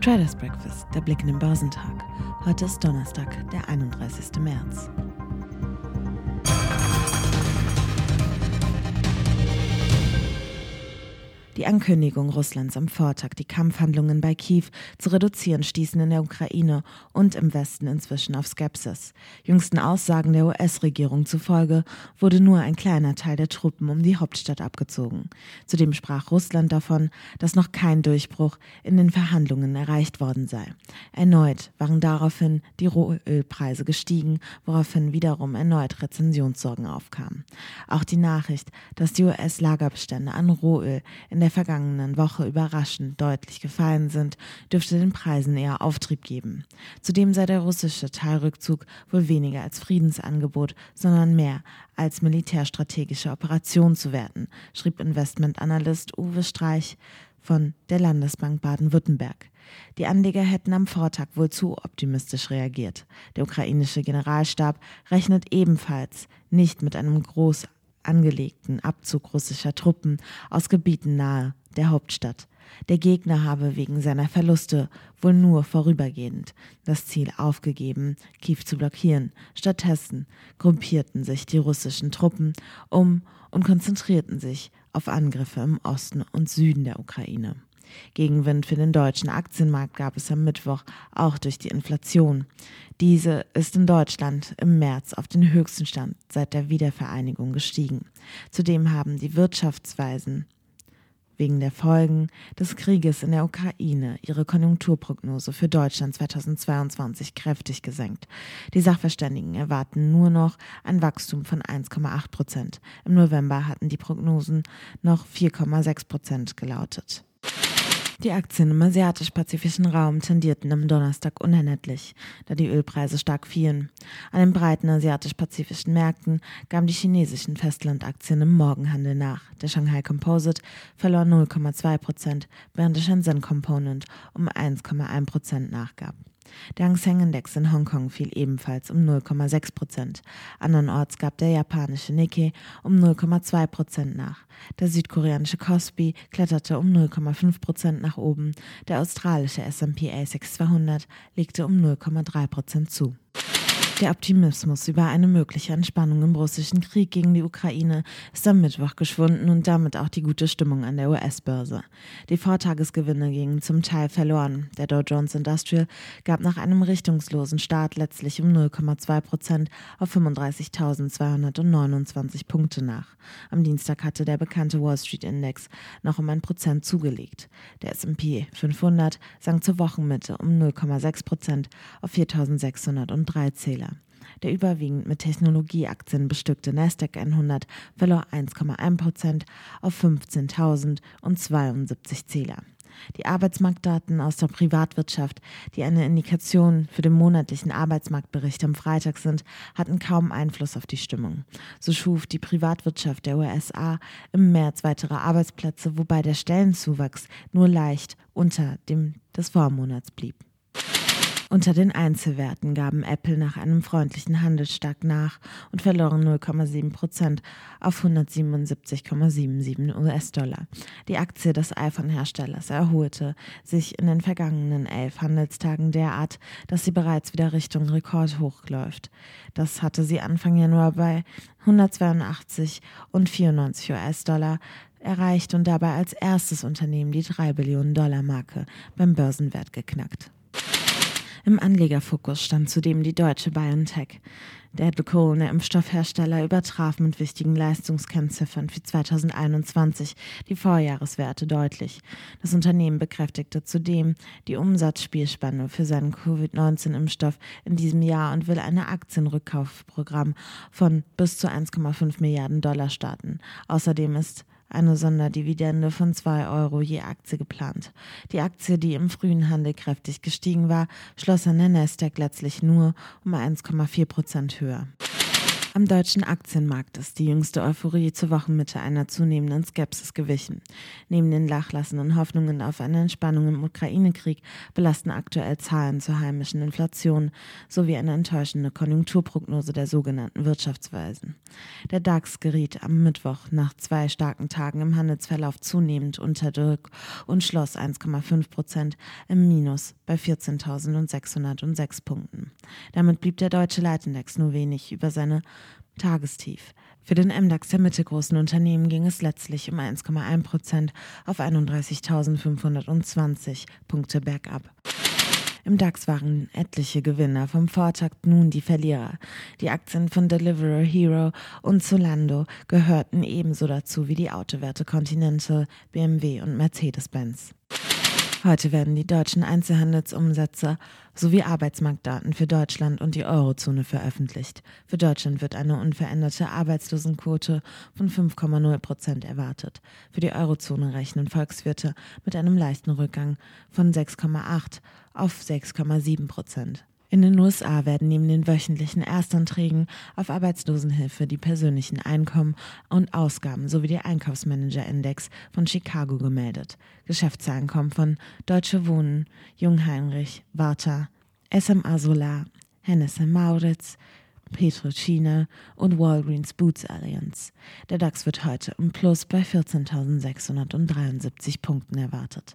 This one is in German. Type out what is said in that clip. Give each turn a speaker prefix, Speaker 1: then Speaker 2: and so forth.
Speaker 1: Traders Breakfast, der Blick in den Börsentag. Heute ist Donnerstag, der 31. März. Ankündigung Russlands am Vortag, die Kampfhandlungen bei Kiew zu reduzieren, stießen in der Ukraine und im Westen inzwischen auf Skepsis. Jüngsten Aussagen der US-Regierung zufolge wurde nur ein kleiner Teil der Truppen um die Hauptstadt abgezogen. Zudem sprach Russland davon, dass noch kein Durchbruch in den Verhandlungen erreicht worden sei. Erneut waren daraufhin die Rohölpreise gestiegen, woraufhin wiederum erneut Rezensionssorgen aufkamen. Auch die Nachricht, dass die US-Lagerbestände an Rohöl in der vergangenen Woche überraschend deutlich gefallen sind, dürfte den Preisen eher Auftrieb geben. Zudem sei der russische Teilrückzug wohl weniger als Friedensangebot, sondern mehr als militärstrategische Operation zu werten, schrieb Investmentanalyst Uwe Streich von der Landesbank Baden-Württemberg. Die Anleger hätten am Vortag wohl zu optimistisch reagiert. Der ukrainische Generalstab rechnet ebenfalls nicht mit einem groß angelegten Abzug russischer Truppen aus Gebieten nahe der Hauptstadt. Der Gegner habe wegen seiner Verluste wohl nur vorübergehend das Ziel aufgegeben, Kiew zu blockieren. Stattdessen gruppierten sich die russischen Truppen um und konzentrierten sich auf Angriffe im Osten und Süden der Ukraine. Gegenwind für den deutschen Aktienmarkt gab es am Mittwoch auch durch die Inflation. Diese ist in Deutschland im März auf den höchsten Stand seit der Wiedervereinigung gestiegen. Zudem haben die Wirtschaftsweisen wegen der Folgen des Krieges in der Ukraine ihre Konjunkturprognose für Deutschland 2022 kräftig gesenkt. Die Sachverständigen erwarten nur noch ein Wachstum von 1,8 Prozent. Im November hatten die Prognosen noch 4,6 Prozent gelautet. Die Aktien im asiatisch-pazifischen Raum tendierten am Donnerstag unerlässlich, da die Ölpreise stark fielen. An den breiten asiatisch-pazifischen Märkten gaben die chinesischen Festlandaktien im Morgenhandel nach. Der Shanghai Composite verlor 0,2 Prozent, während der Shenzhen Component um 1,1 Prozent nachgab. Der Hang Seng Index in Hongkong fiel ebenfalls um 0,6 Prozent. Andernorts gab der japanische Nikkei um 0,2 Prozent nach. Der südkoreanische Kospi kletterte um 0,5 Prozent nach oben. Der australische S&P ASX 200 legte um 0,3 Prozent zu. Der Optimismus über eine mögliche Entspannung im russischen Krieg gegen die Ukraine ist am Mittwoch geschwunden und damit auch die gute Stimmung an der US-Börse. Die Vortagesgewinne gingen zum Teil verloren. Der Dow Jones Industrial gab nach einem richtungslosen Start letztlich um 0,2 Prozent auf 35.229 Punkte nach. Am Dienstag hatte der bekannte Wall Street Index noch um ein Prozent zugelegt. Der S&P 500 sank zur Wochenmitte um 0,6 Prozent auf 4.603 Zähler. Der überwiegend mit Technologieaktien bestückte Nasdaq 100 verlor 1,1 Prozent auf 15.072 Zähler. Die Arbeitsmarktdaten aus der Privatwirtschaft, die eine Indikation für den monatlichen Arbeitsmarktbericht am Freitag sind, hatten kaum Einfluss auf die Stimmung. So schuf die Privatwirtschaft der USA im März weitere Arbeitsplätze, wobei der Stellenzuwachs nur leicht unter dem des Vormonats blieb. Unter den Einzelwerten gaben Apple nach einem freundlichen Handelstag nach und verloren 0,7 Prozent auf 177,77 US-Dollar. Die Aktie des iPhone-Herstellers erholte sich in den vergangenen elf Handelstagen derart, dass sie bereits wieder Richtung Rekordhoch läuft. Das hatte sie Anfang Januar bei 182 und 94 US-Dollar erreicht und dabei als erstes Unternehmen die 3 Billionen Dollar Marke beim Börsenwert geknackt. Im Anlegerfokus stand zudem die deutsche BioNTech. Der der Impfstoffhersteller, übertraf mit wichtigen Leistungskennziffern für 2021 die Vorjahreswerte deutlich. Das Unternehmen bekräftigte zudem die Umsatzspielspanne für seinen Covid-19-Impfstoff in diesem Jahr und will ein Aktienrückkaufprogramm von bis zu 1,5 Milliarden Dollar starten. Außerdem ist eine Sonderdividende von 2 Euro je Aktie geplant. Die Aktie, die im frühen Handel kräftig gestiegen war, schloss an der Nasdaq letztlich nur um 1,4 Prozent höher. Am deutschen Aktienmarkt ist die jüngste Euphorie zur Wochenmitte einer zunehmenden Skepsis gewichen. Neben den nachlassenden Hoffnungen auf eine Entspannung im Ukraine-Krieg belasten aktuell Zahlen zur heimischen Inflation sowie eine enttäuschende Konjunkturprognose der sogenannten Wirtschaftsweisen. Der DAX geriet am Mittwoch nach zwei starken Tagen im Handelsverlauf zunehmend unter Druck und schloss 1,5 Prozent im Minus bei 14.606 Punkten. Damit blieb der deutsche Leitindex nur wenig über seine Tagestief. Für den MDAX der mittelgroßen Unternehmen ging es letztlich um 1,1 Prozent auf 31.520 Punkte bergab. Im DAX waren etliche Gewinner vom Vortakt nun die Verlierer. Die Aktien von Deliveroo Hero und Zolando gehörten ebenso dazu wie die Autowerte Continental, BMW und Mercedes-Benz. Heute werden die deutschen Einzelhandelsumsätze sowie Arbeitsmarktdaten für Deutschland und die Eurozone veröffentlicht. Für Deutschland wird eine unveränderte Arbeitslosenquote von 5,0 Prozent erwartet. Für die Eurozone rechnen Volkswirte mit einem leichten Rückgang von 6,8 auf 6,7 Prozent. In den USA werden neben den wöchentlichen Erstanträgen auf Arbeitslosenhilfe die persönlichen Einkommen und Ausgaben sowie der Einkaufsmanager-Index von Chicago gemeldet. Geschäftszahlen von Deutsche Wohnen, Jungheinrich, Warta, SMA Solar, Hennes Mauritz, Petrochina und Walgreens Boots Alliance. Der DAX wird heute im Plus bei 14.673 Punkten erwartet.